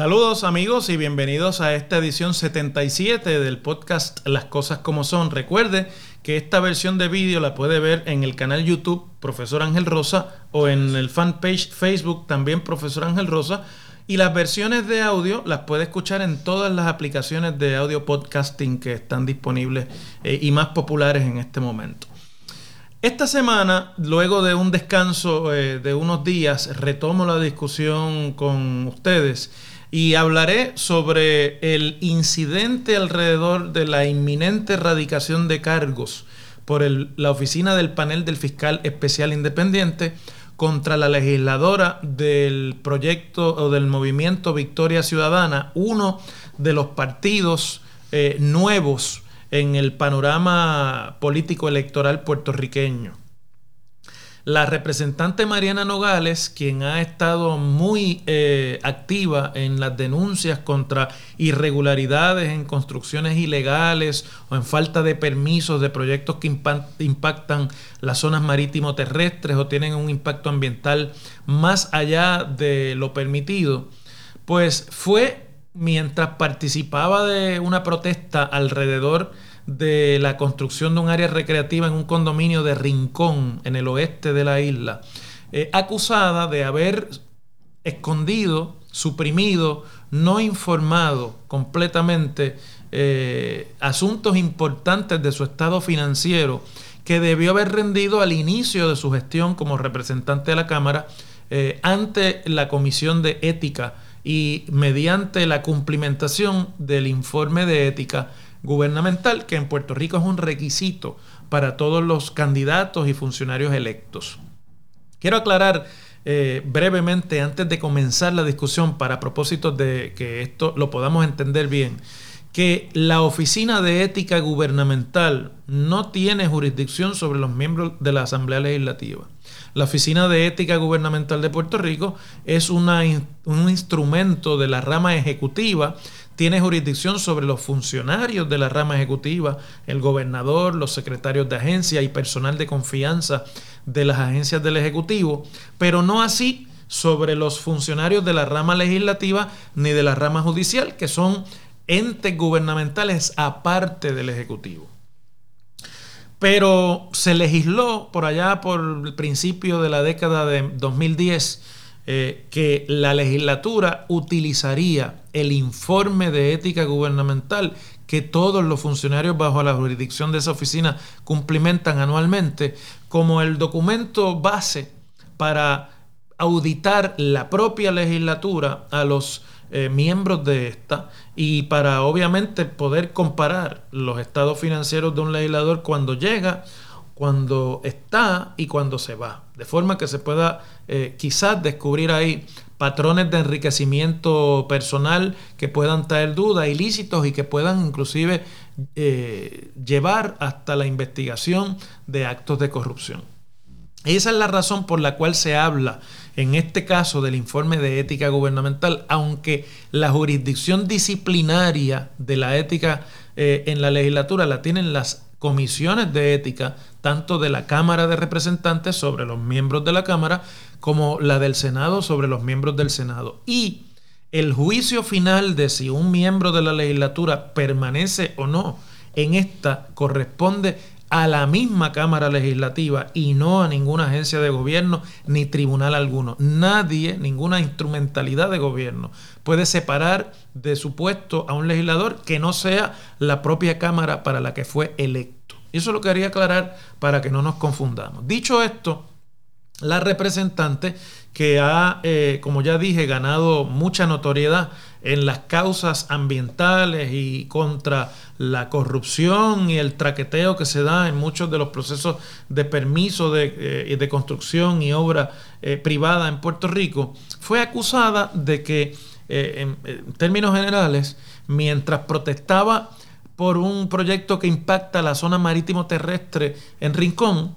Saludos amigos y bienvenidos a esta edición 77 del podcast Las Cosas como Son. Recuerde que esta versión de vídeo la puede ver en el canal YouTube Profesor Ángel Rosa o en el fanpage Facebook también Profesor Ángel Rosa. Y las versiones de audio las puede escuchar en todas las aplicaciones de audio podcasting que están disponibles eh, y más populares en este momento. Esta semana, luego de un descanso eh, de unos días, retomo la discusión con ustedes y hablaré sobre el incidente alrededor de la inminente erradicación de cargos por la oficina del panel del fiscal especial independiente contra la legisladora del proyecto o del movimiento Victoria Ciudadana, uno de los partidos eh, nuevos en el panorama político electoral puertorriqueño. La representante Mariana Nogales, quien ha estado muy eh, activa en las denuncias contra irregularidades en construcciones ilegales o en falta de permisos de proyectos que impactan las zonas marítimo terrestres o tienen un impacto ambiental más allá de lo permitido, pues fue mientras participaba de una protesta alrededor de la construcción de un área recreativa en un condominio de Rincón, en el oeste de la isla, eh, acusada de haber escondido, suprimido, no informado completamente eh, asuntos importantes de su estado financiero que debió haber rendido al inicio de su gestión como representante de la Cámara eh, ante la Comisión de Ética y mediante la cumplimentación del informe de ética gubernamental, que en Puerto Rico es un requisito para todos los candidatos y funcionarios electos. Quiero aclarar eh, brevemente, antes de comenzar la discusión, para propósito de que esto lo podamos entender bien, que la Oficina de Ética Gubernamental no tiene jurisdicción sobre los miembros de la Asamblea Legislativa. La Oficina de Ética Gubernamental de Puerto Rico es un instrumento de la rama ejecutiva tiene jurisdicción sobre los funcionarios de la rama ejecutiva, el gobernador, los secretarios de agencia y personal de confianza de las agencias del Ejecutivo, pero no así sobre los funcionarios de la rama legislativa ni de la rama judicial, que son entes gubernamentales aparte del Ejecutivo. Pero se legisló por allá por el principio de la década de 2010 eh, que la legislatura utilizaría el informe de ética gubernamental que todos los funcionarios bajo la jurisdicción de esa oficina cumplimentan anualmente como el documento base para auditar la propia legislatura a los eh, miembros de esta y para obviamente poder comparar los estados financieros de un legislador cuando llega cuando está y cuando se va. De forma que se pueda eh, quizás descubrir ahí patrones de enriquecimiento personal que puedan traer dudas ilícitos y que puedan inclusive eh, llevar hasta la investigación de actos de corrupción. Esa es la razón por la cual se habla en este caso del informe de ética gubernamental, aunque la jurisdicción disciplinaria de la ética eh, en la legislatura la tienen las comisiones de ética, tanto de la Cámara de Representantes sobre los miembros de la Cámara, como la del Senado sobre los miembros del Senado. Y el juicio final de si un miembro de la legislatura permanece o no en esta corresponde a la misma Cámara Legislativa y no a ninguna agencia de gobierno ni tribunal alguno. Nadie, ninguna instrumentalidad de gobierno puede separar de su puesto a un legislador que no sea la propia Cámara para la que fue electo. Y eso lo quería aclarar para que no nos confundamos. Dicho esto, la representante que ha, eh, como ya dije, ganado mucha notoriedad en las causas ambientales y contra la corrupción y el traqueteo que se da en muchos de los procesos de permiso de, eh, construcción y obra eh, privada en Puerto Rico, fue acusada de que, en términos generales, mientras protestaba por un proyecto que impacta la zona marítimo terrestre en Rincón,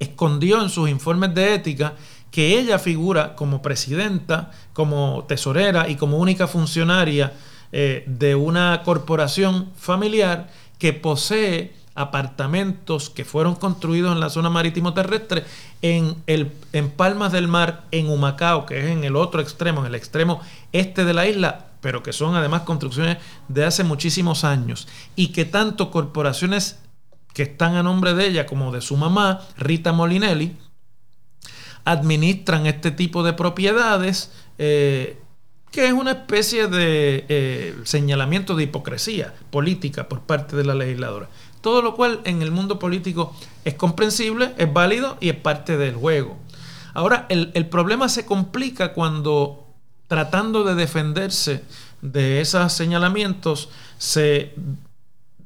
escondió en sus informes de ética que ella figura como presidenta, como tesorera y como única funcionaria eh, de una corporación familiar que posee apartamentos que fueron construidos en la zona marítimo terrestre en, el, en Palmas del Mar, en Humacao, que es en el otro extremo, en el extremo este de la isla, pero que son además construcciones de hace muchísimos años y que tanto corporaciones que están a nombre de ella como de su mamá, Rita Molinelli, administran este tipo de propiedades, eh, que es una especie de eh, señalamiento de hipocresía política por parte de la legisladora. Todo lo cual en el mundo político es comprensible, es válido y es parte del juego. Ahora, el, el problema se complica cuando tratando de defenderse de esos señalamientos se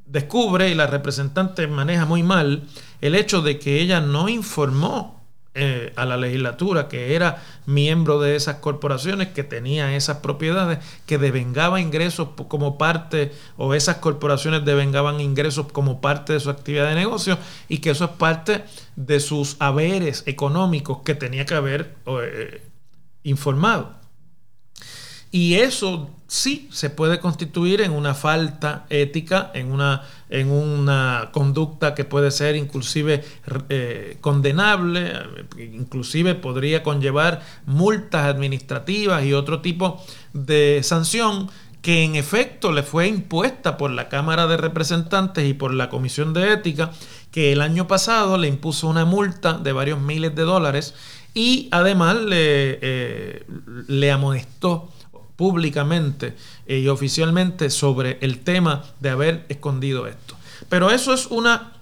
descubre y la representante maneja muy mal el hecho de que ella no informó eh, a la legislatura que era miembro de esas corporaciones, que tenía esas propiedades, que devengaba ingresos como parte, o esas corporaciones devengaban ingresos como parte de su actividad de negocio, y que eso es parte de sus haberes económicos que tenía que haber eh, informado. Y eso sí se puede constituir en una falta ética, en una, en una conducta que puede ser inclusive eh, condenable, inclusive podría conllevar multas administrativas y otro tipo de sanción que en efecto le fue impuesta por la Cámara de Representantes y por la Comisión de Ética, que el año pasado le impuso una multa de varios miles de dólares y además le, eh, le amonestó públicamente y oficialmente sobre el tema de haber escondido esto. Pero eso es una,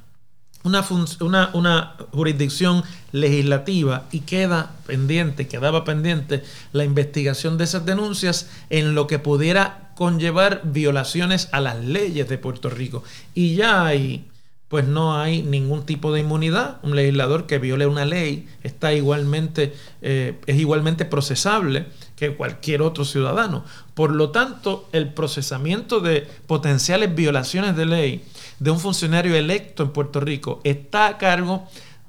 una, una, una, jurisdicción legislativa y queda pendiente, quedaba pendiente la investigación de esas denuncias en lo que pudiera conllevar violaciones a las leyes de Puerto Rico. Y ya hay pues no hay ningún tipo de inmunidad. Un legislador que viole una ley está igualmente, eh, es igualmente procesable que cualquier otro ciudadano. Por lo tanto, el procesamiento de potenciales violaciones de ley de un funcionario electo en Puerto Rico está a cargo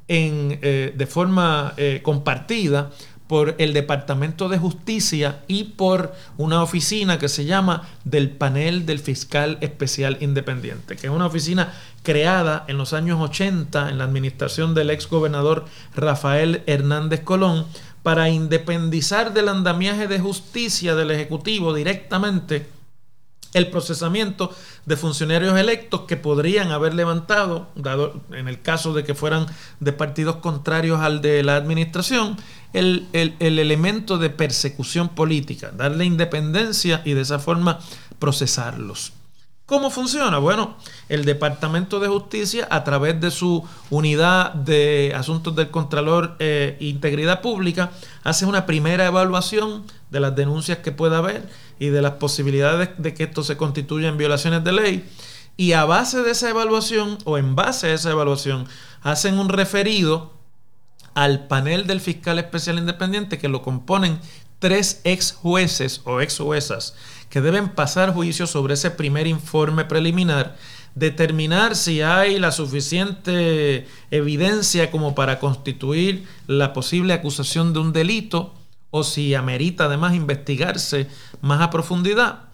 en, eh, de forma eh, compartida por el Departamento de Justicia y por una oficina que se llama del Panel del Fiscal Especial Independiente, que es una oficina creada en los años 80 en la administración del ex gobernador Rafael Hernández Colón para independizar del andamiaje de justicia del Ejecutivo directamente el procesamiento de funcionarios electos que podrían haber levantado, dado en el caso de que fueran de partidos contrarios al de la administración, el, el elemento de persecución política, darle independencia y de esa forma procesarlos. ¿Cómo funciona? Bueno, el Departamento de Justicia, a través de su unidad de asuntos del Contralor e Integridad Pública, hace una primera evaluación de las denuncias que pueda haber y de las posibilidades de que esto se constituya en violaciones de ley. Y a base de esa evaluación, o en base a esa evaluación, hacen un referido al panel del fiscal especial independiente que lo componen tres ex jueces o ex juezas que deben pasar juicio sobre ese primer informe preliminar, determinar si hay la suficiente evidencia como para constituir la posible acusación de un delito o si amerita además investigarse más a profundidad.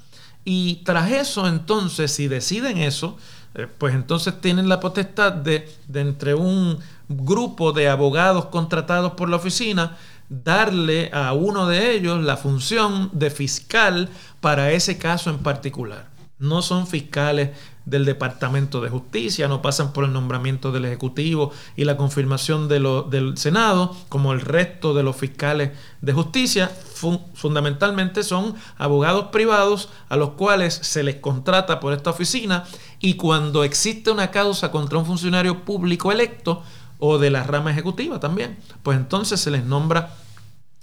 Y tras eso, entonces, si deciden eso, eh, pues entonces tienen la potestad de, de entre un grupo de abogados contratados por la oficina, darle a uno de ellos la función de fiscal para ese caso en particular. No son fiscales del Departamento de Justicia, no pasan por el nombramiento del Ejecutivo y la confirmación del Senado, como el resto de los fiscales de justicia. fundamentalmente son abogados privados a los cuales se les contrata por esta oficina y cuando existe una causa contra un funcionario público electo, o de la rama ejecutiva también, pues entonces se les nombra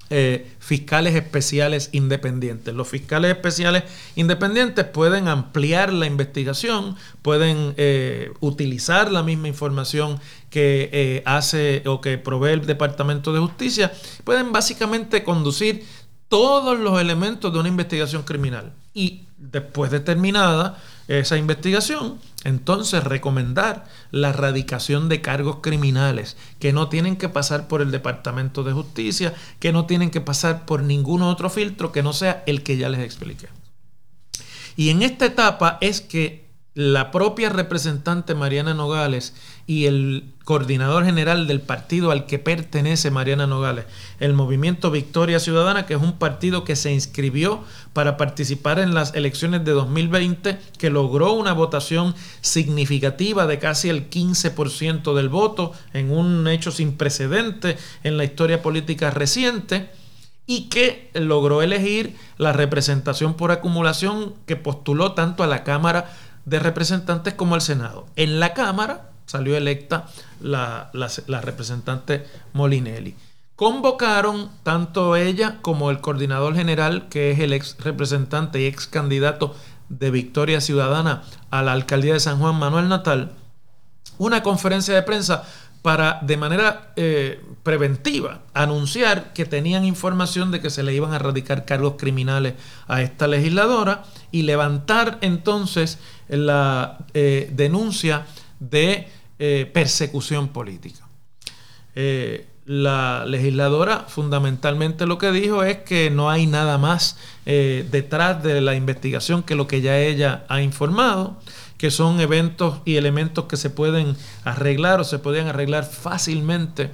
eh, fiscales especiales independientes. Los fiscales especiales independientes pueden ampliar la investigación, pueden eh, utilizar la misma información que eh, hace o que provee el Departamento de Justicia, pueden básicamente conducir todos los elementos de una investigación criminal y después de terminada esa investigación, entonces recomendar la erradicación de cargos criminales que no tienen que pasar por el Departamento de Justicia, que no tienen que pasar por ningún otro filtro que no sea el que ya les expliqué. Y en esta etapa es que la propia representante Mariana Nogales y el coordinador general del partido al que pertenece Mariana Nogales, el movimiento Victoria Ciudadana, que es un partido que se inscribió para participar en las elecciones de 2020, que logró una votación significativa de casi el 15% del voto, en un hecho sin precedente en la historia política reciente y que logró elegir la representación por acumulación que postuló tanto a la Cámara de Representantes como al Senado. En la Cámara salió electa la, representante Molinelli. Convocaron tanto ella como el coordinador general, que es el ex representante y ex candidato de Victoria Ciudadana a la alcaldía de San Juan, Manuel Natal, una conferencia de prensa para de manera eh, preventiva anunciar que tenían información de que se le iban a radicar cargos criminales a esta legisladora y levantar entonces la eh, denuncia de eh, persecución política. la legisladora fundamentalmente lo que dijo es que no hay nada más detrás de la investigación que lo que ya ella ha informado que son eventos y elementos que se pueden arreglar o se podían arreglar fácilmente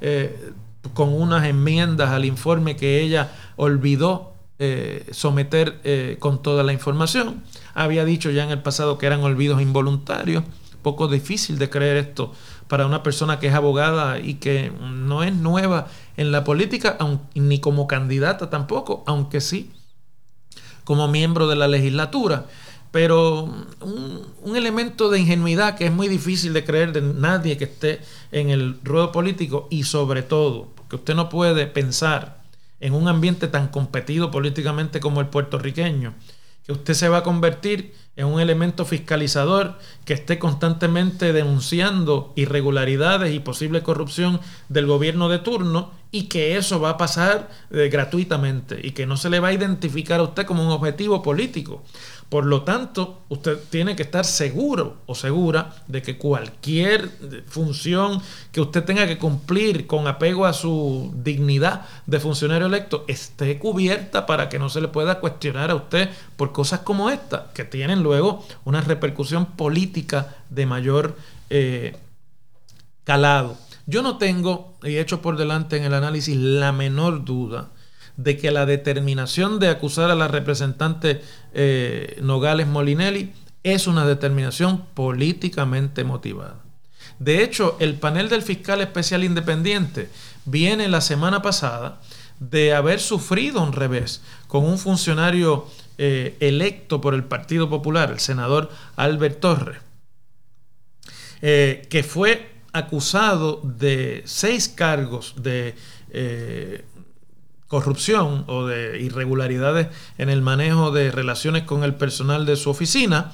eh, con unas enmiendas al informe que ella olvidó eh, someter eh, con toda la información. Había dicho ya en el pasado que eran olvidos involuntarios. Poco difícil de creer esto para una persona que es abogada y que no es nueva en la política, ni como candidata tampoco, aunque sí como miembro de la legislatura. Pero un, elemento de ingenuidad que es muy difícil de creer de nadie que esté en el ruedo político y sobre todo, que usted no puede pensar en un ambiente tan competido políticamente como el puertorriqueño, que usted se va a convertir en un elemento fiscalizador que esté constantemente denunciando irregularidades y posible corrupción del gobierno de turno y que eso va a pasar eh, gratuitamente y que no se le va a identificar a usted como un objetivo político. Por lo tanto, usted tiene que estar seguro o segura de que cualquier función que usted tenga que cumplir con apego a su dignidad de funcionario electo esté cubierta para que no se le pueda cuestionar a usted por cosas como esta, que tienen luego una repercusión política de mayor eh, calado. Yo no tengo, y he hecho por delante en el análisis, la menor duda de que la determinación de acusar a la representante eh, Nogales Molinelli es una determinación políticamente motivada. De hecho, el panel del fiscal especial independiente viene la semana pasada de haber sufrido un revés con un funcionario eh, electo por el Partido Popular, el senador Albert Torres, eh, que fue acusado de seis cargos de corrupción o de irregularidades en el manejo de relaciones con el personal de su oficina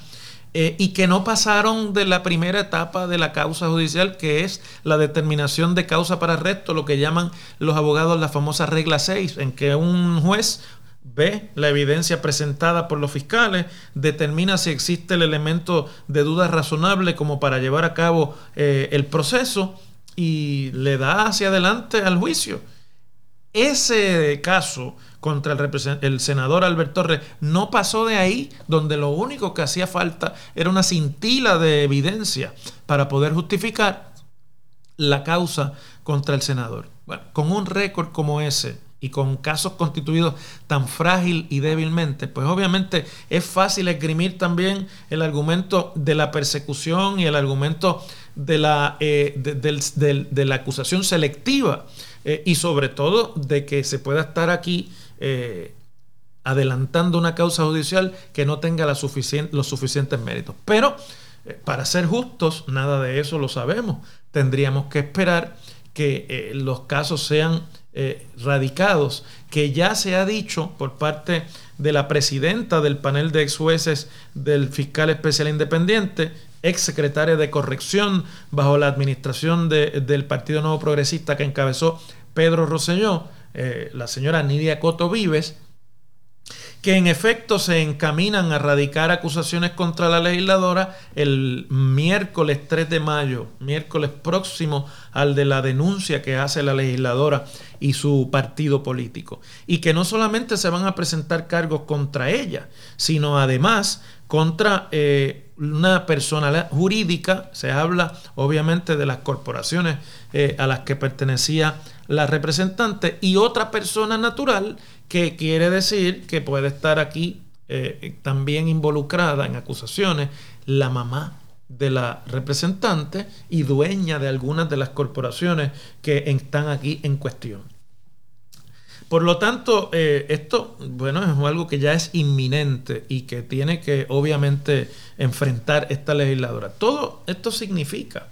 eh, y que no pasaron de la primera etapa de la causa judicial, que es la determinación de causa para arresto, lo que llaman los abogados la famosa regla 6, en que un juez ve la evidencia presentada por los fiscales, determina si existe el elemento de duda razonable como para llevar a cabo eh, el proceso y le da hacia adelante al juicio. Ese caso contra el, el, senador Albert Torres no pasó de ahí, donde lo único que hacía falta era una cintila de evidencia para poder justificar la causa contra el senador. Bueno, con un récord como ese y con casos constituidos tan frágil y débilmente, pues obviamente es fácil esgrimir también el argumento de la persecución y el argumento de la, eh, de la acusación selectiva eh, y sobre todo de que se pueda estar aquí eh, adelantando una causa judicial que no tenga los suficientes méritos. Pero eh, para ser justos, nada de eso lo sabemos. Tendríamos que esperar que los casos sean radicados, que ya se ha dicho por parte de la presidenta del panel de ex jueces del fiscal especial independiente, ex secretaria de corrección bajo la administración del Partido Nuevo Progresista que encabezó Pedro Rosselló, eh, la señora Nidia Coto Vives, que en efecto se encaminan a radicar acusaciones contra la legisladora el miércoles 3 de mayo, miércoles próximo al de la denuncia que hace la legisladora y su partido político. Y que no solamente se van a presentar cargos contra ella, sino además contra eh, una persona jurídica, se habla obviamente de las corporaciones eh, a las que pertenecía la representante, y otra persona natural que quiere decir que puede estar aquí eh, también involucrada en acusaciones la mamá de la representante y dueña de algunas de las corporaciones que están aquí en cuestión. Por lo tanto, eh, esto, bueno, es algo que ya es inminente y que tiene que obviamente enfrentar esta legisladora. Todo esto significa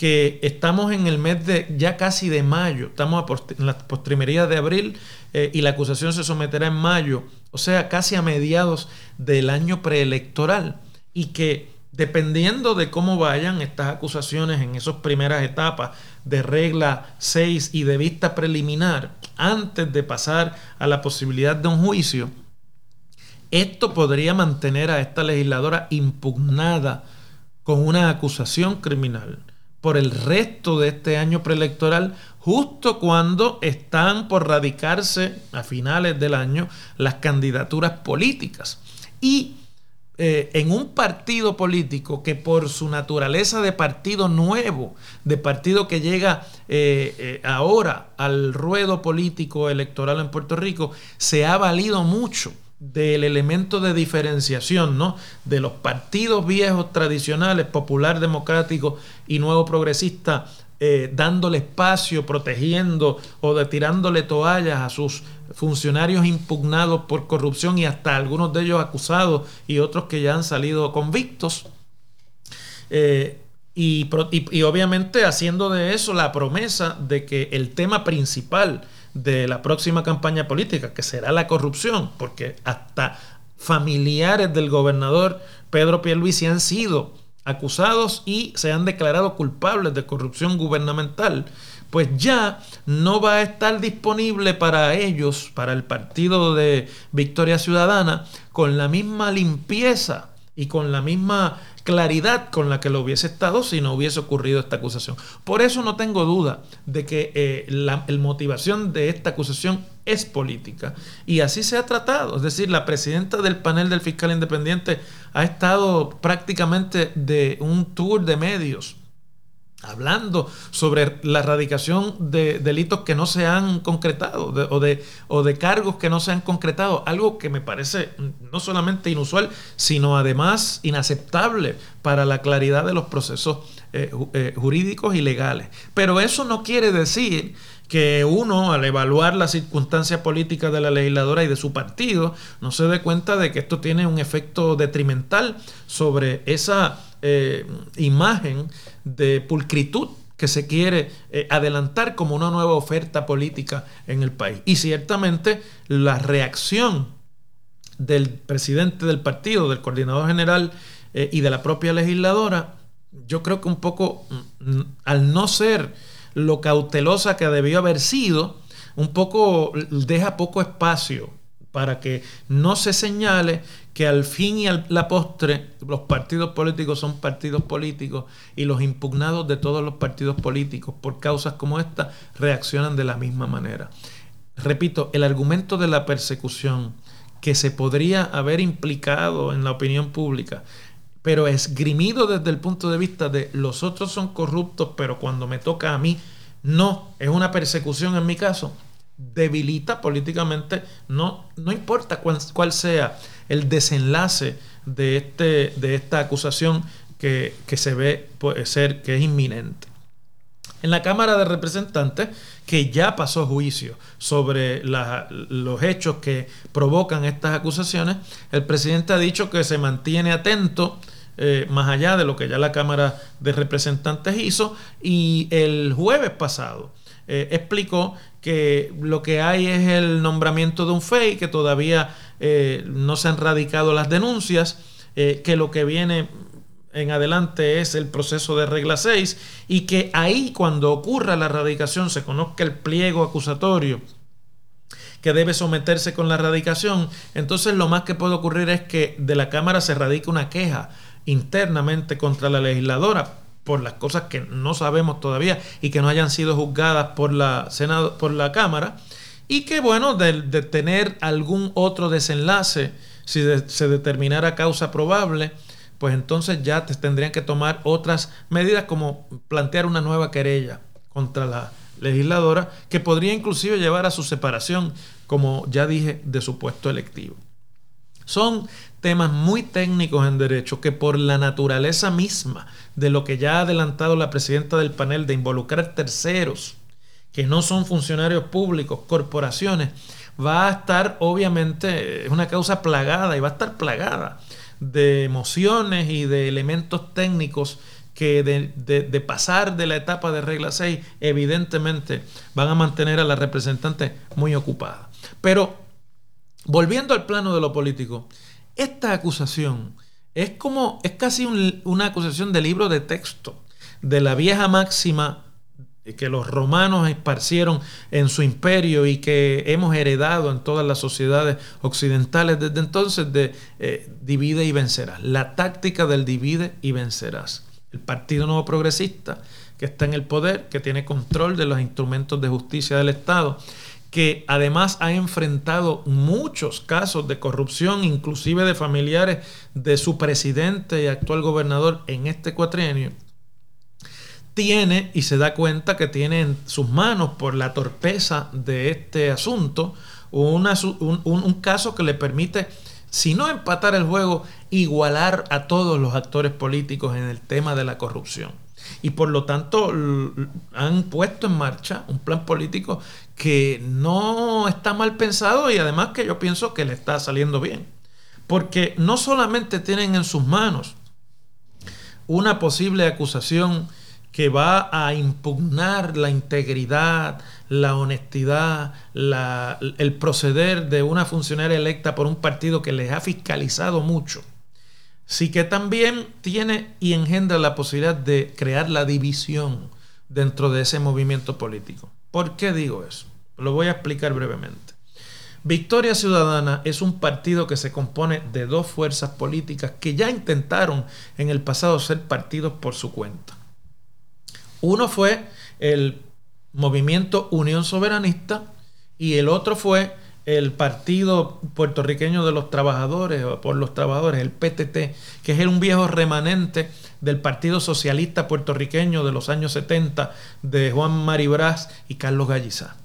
que estamos en el mes de ya casi de mayo, estamos en la postrimería de abril eh, y la acusación se someterá en mayo, o sea, casi a mediados del año preelectoral y que dependiendo de cómo vayan estas acusaciones en esas primeras etapas de regla 6 y de vista preliminar, antes de pasar a la posibilidad de un juicio, esto podría mantener a esta legisladora impugnada con una acusación criminal por el resto de este año preelectoral, justo cuando están por radicarse a finales del año las candidaturas políticas. Y eh, en un partido político que por su naturaleza de partido nuevo, de partido que llega eh, eh, ahora al ruedo político electoral en Puerto Rico, se ha valido mucho del elemento de diferenciación, ¿no? De los partidos viejos tradicionales, popular democrático y nuevo progresista, dándole espacio, protegiendo o de tirándole toallas a sus funcionarios impugnados por corrupción y hasta algunos de ellos acusados y otros que ya han salido convictos. Eh, y, obviamente haciendo de eso la promesa de que el tema principal de la próxima campaña política, que será la corrupción, porque hasta familiares del gobernador Pedro Pierluisi han sido acusados y se han declarado culpables de corrupción gubernamental, pues ya no va a estar disponible para ellos, para el partido de Victoria Ciudadana, con la misma limpieza y con la misma claridad con la que lo hubiese estado si no hubiese ocurrido esta acusación. Por eso no tengo duda de que eh, la motivación de esta acusación es política. Y así se ha tratado. Es decir, la presidenta del panel del fiscal independiente ha estado prácticamente de un tour de medios hablando sobre la erradicación de delitos que no se han concretado o, de, o de cargos que no se han concretado, algo que me parece no solamente inusual, sino además inaceptable para la claridad de los procesos eh, eh, jurídicos y legales. Pero eso no quiere decir que uno, al evaluar las circunstancias políticas de la legisladora y de su partido, no se dé cuenta de que esto tiene un efecto detrimental sobre esa eh, imagen de pulcritud que se quiere eh, adelantar como una nueva oferta política en el país. Y ciertamente la reacción del presidente del partido, del coordinador general eh, y de la propia legisladora, yo creo que un poco, mm, al no ser lo cautelosa que debió haber sido, un poco deja poco espacio para que no se señale que al fin y a la postre los partidos políticos son partidos políticos y los impugnados de todos los partidos políticos por causas como esta reaccionan de la misma manera. Repito, el argumento de la persecución que se podría haber implicado en la opinión pública, pero esgrimido desde el punto de vista de los otros son corruptos, pero cuando me toca a mí, no, es una persecución en mi caso, debilita políticamente, no, no importa cuál, sea el desenlace de, este, de esta acusación que, se ve puede ser que es inminente. En la Cámara de Representantes, que ya pasó juicio sobre los hechos que provocan estas acusaciones, el presidente ha dicho que se mantiene atento eh, más allá de lo que ya la Cámara de Representantes hizo y el jueves pasado eh, explicó que lo que hay es el nombramiento de un FEI, que todavía eh, no se han radicado las denuncias, eh, que lo que viene en adelante es el proceso de regla 6 y que ahí cuando ocurra la radicación se conozca el pliego acusatorio que debe someterse con la radicación, entonces lo más que puede ocurrir es que de la Cámara se radique una queja internamente contra la legisladora por las cosas que no sabemos todavía y que no hayan sido juzgadas por la Cámara, y que bueno, de, tener algún otro desenlace, si se determinara causa probable, pues entonces ya te tendrían que tomar otras medidas como plantear una nueva querella contra la legisladora que podría inclusive llevar a su separación, como ya dije, de su puesto electivo. Son temas muy técnicos en derecho que por la naturaleza misma de lo que ya ha adelantado la presidenta del panel de involucrar terceros que no son funcionarios públicos, corporaciones, va a estar obviamente, es una causa plagada y va a estar plagada de emociones y de elementos técnicos que de, pasar de la etapa de regla 6 evidentemente van a mantener a la representante muy ocupada. Pero volviendo al plano de lo político, esta acusación es como, es casi una acusación de libro de texto, de la vieja máxima que los romanos esparcieron en su imperio y que hemos heredado en todas las sociedades occidentales desde entonces de eh, divide y vencerás. La táctica del divide y vencerás. El Partido Nuevo Progresista, que está en el poder, que tiene control de los instrumentos de justicia del Estado, que además ha enfrentado muchos casos de corrupción, inclusive de familiares de su presidente y actual gobernador en este cuatrienio, tiene y se da cuenta que tiene en sus manos por la torpeza de este asunto un, caso que le permite, si no empatar el juego, igualar a todos los actores políticos en el tema de la corrupción. Y por lo tanto han puesto en marcha un plan político que no está mal pensado y además que yo pienso que le está saliendo bien. Porque no solamente tienen en sus manos una posible acusación que va a impugnar la integridad, la honestidad, el proceder de una funcionaria electa por un partido que les ha fiscalizado mucho, sí que también tiene y engendra la posibilidad de crear la división dentro de ese movimiento político. ¿Por qué digo eso? Lo voy a explicar brevemente. Victoria Ciudadana es un partido que se compone de dos fuerzas políticas que ya intentaron en el pasado ser partidos por su cuenta. Uno fue el movimiento Unión Soberanista y el otro fue el Partido Puertorriqueño de los Trabajadores, o por los Trabajadores, el PTT, que es un viejo remanente del Partido Socialista Puertorriqueño de los años 70 de Juan Maribraz y Carlos Gallizá.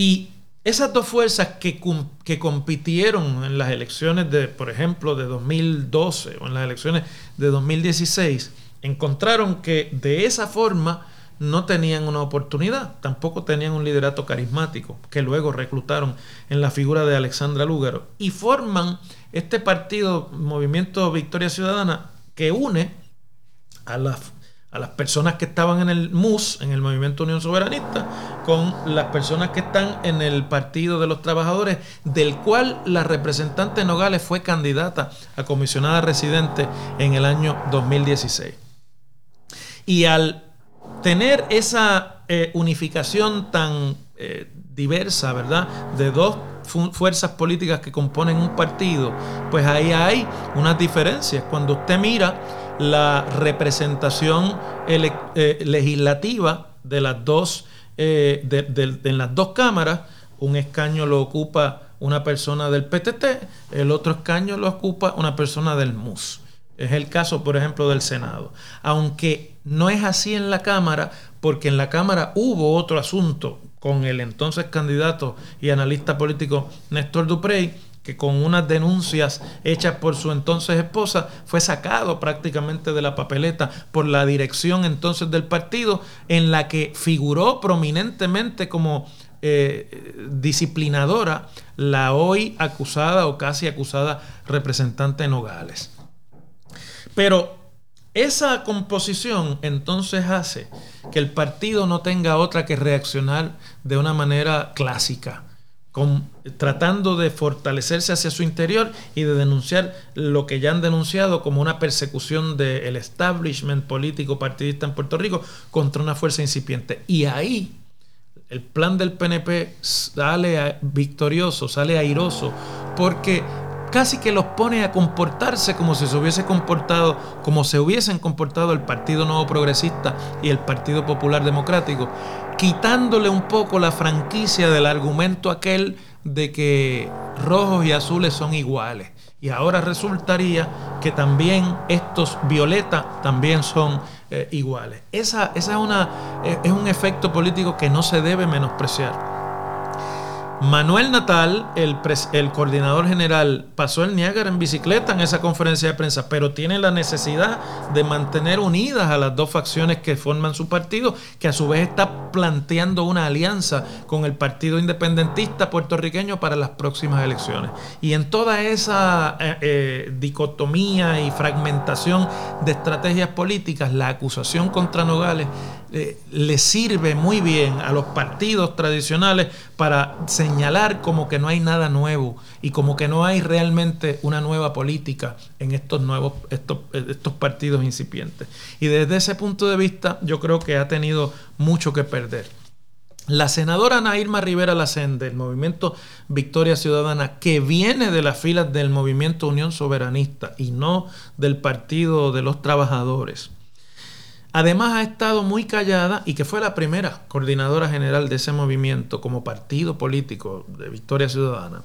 Y esas dos fuerzas que, que, compitieron en las elecciones de, por ejemplo, de 2012 o en las elecciones de 2016, encontraron que de esa forma no tenían una oportunidad, tampoco tenían un liderato carismático, que luego reclutaron en la figura de Alexandra Lúgaro, y forman este partido, Movimiento Victoria Ciudadana, que une a las, a las personas que estaban en el MUS, en el Movimiento Unión Soberanista, con las personas que están en el Partido de los Trabajadores, del cual la representante Nogales fue candidata a comisionada residente en el año 2016. Y al tener esa eh, unificación tan eh, diversa, ¿verdad? De dos fuerzas políticas que componen un partido, pues ahí hay unas diferencias. Cuando usted mira la representación eh, legislativa de las dos, en las dos cámaras, un escaño lo ocupa una persona del PTT, el otro escaño lo ocupa una persona del MUS. Es el caso, por ejemplo, del Senado. Aunque no es así en la Cámara, porque en la Cámara hubo otro asunto con el entonces candidato y analista político Néstor Duprey, que con unas denuncias hechas por su entonces esposa fue sacado prácticamente de la papeleta por la dirección entonces del partido, en la que figuró prominentemente como eh, disciplinadora la hoy acusada o casi acusada representante Nogales. Pero esa composición entonces hace que el partido no tenga otra que reaccionar de una manera clásica, tratando de fortalecerse hacia su interior y de denunciar lo que ya han denunciado como una persecución del establishment político partidista en Puerto Rico contra una fuerza incipiente. Y ahí el plan del PNP sale victorioso, sale airoso, porque casi que los pone a comportarse como si se hubiese comportado, como se hubiesen comportado el Partido Nuevo Progresista y el Partido Popular Democrático, quitándole un poco la franquicia del argumento aquel de que rojos y azules son iguales. Y ahora resultaría que también estos violeta también son eh, iguales. Esa, esa es, una, eh, es un efecto político que no se debe menospreciar. Manuel Natal, el, coordinador general, pasó el Niágara en bicicleta en esa conferencia de prensa, pero tiene la necesidad de mantener unidas a las dos facciones que forman su partido, que a su vez está planteando una alianza con el Partido Independentista puertorriqueño para las próximas elecciones. Y en toda esa eh, eh, dicotomía y fragmentación de estrategias políticas, la acusación contra Nogales eh, le sirve muy bien a los partidos tradicionales para señalar como que no hay nada nuevo y como que no hay realmente una nueva política en estos nuevos estos, estos partidos incipientes. Y desde ese punto de vista yo creo que ha tenido mucho que perder. La senadora Ana Irma Rivera Lacén del movimiento Victoria Ciudadana, que viene de las filas del movimiento Unión Soberanista y no del Partido de los Trabajadores, Además ha estado muy callada y que fue la primera coordinadora general de ese movimiento como partido político de Victoria Ciudadana.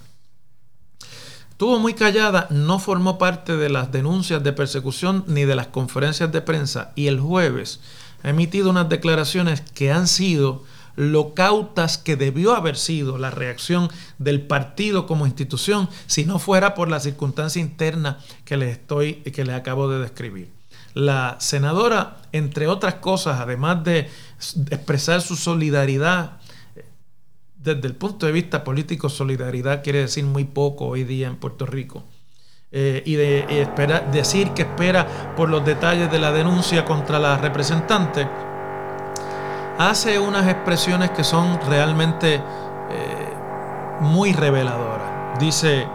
Estuvo muy callada, no formó parte de las denuncias de persecución ni de las conferencias de prensa y el jueves ha emitido unas declaraciones que han sido lo cautas que debió haber sido la reacción del partido como institución si no fuera por la circunstancia interna que les estoy que les acabo de describir. La senadora, entre otras cosas, además de expresar su solidaridad, desde el punto de vista político, solidaridad quiere decir muy poco hoy día en Puerto Rico. Eh, y de decir que espera por los detalles de la denuncia contra la representante, hace unas expresiones que son realmente eh, muy reveladoras. Dice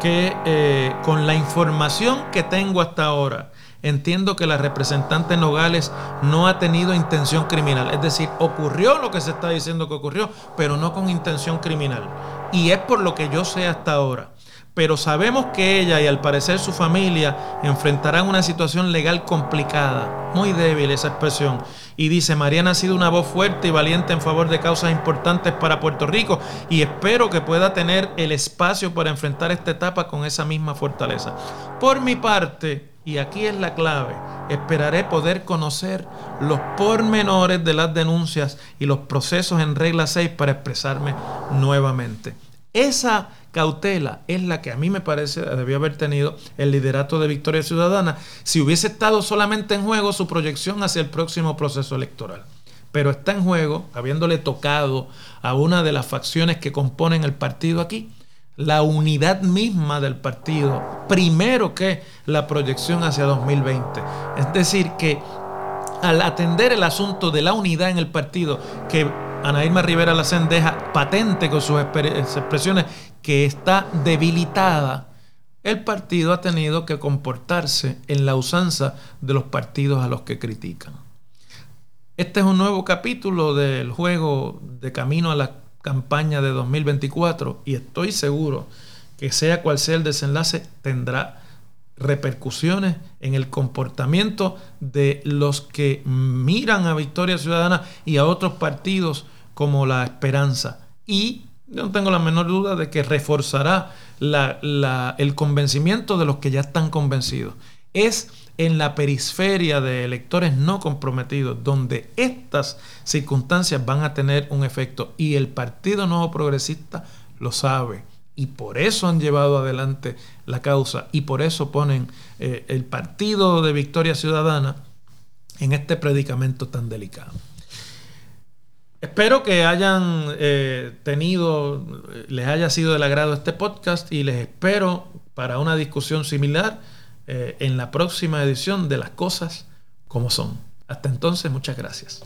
que eh, con la información que tengo hasta ahora, entiendo que la representante Nogales no ha tenido intención criminal. Es decir, ocurrió lo que se está diciendo que ocurrió, pero no con intención criminal. Y es por lo que yo sé hasta ahora. Pero sabemos que ella y al parecer su familia enfrentarán una situación legal complicada, muy débil esa expresión. Y dice, Mariana ha sido una voz fuerte y valiente en favor de causas importantes para Puerto Rico y espero que pueda tener el espacio para enfrentar esta etapa con esa misma fortaleza. Por mi parte, y aquí es la clave. Esperaré poder conocer los pormenores de las denuncias y los procesos en regla 6 para expresarme nuevamente. Esa cautela es la que a mí me parece debió haber tenido el liderato de Victoria Ciudadana si hubiese estado solamente en juego su proyección hacia el próximo proceso electoral. Pero está en juego, habiéndole tocado a una de las facciones que componen el partido aquí, la unidad misma del partido, primero que la proyección hacia 2020. Es decir, que al atender el asunto de la unidad en el partido, que Ana Irma Rivera Lacen deja patente con sus expresiones que está debilitada, el partido ha tenido que comportarse en la usanza de los partidos a los que critican. Este es un nuevo capítulo del juego de camino a la campaña de 2024 y estoy seguro que sea cual sea el desenlace tendrá repercusiones en el comportamiento de los que miran a Victoria Ciudadana y a otros partidos como la esperanza. Y no tengo la menor duda de que reforzará el convencimiento de los que ya están convencidos. Es en la periferia de electores no comprometidos, donde estas circunstancias van a tener un efecto. Y el Partido Nuevo Progresista lo sabe. Y por eso han llevado adelante la causa y por eso ponen eh, el Partido de Victoria Ciudadana en este predicamento tan delicado. Espero que hayan eh, tenido, les haya sido del agrado este podcast y les espero para una discusión similar eh, en la próxima edición de Las Cosas como son. Hasta entonces, muchas gracias.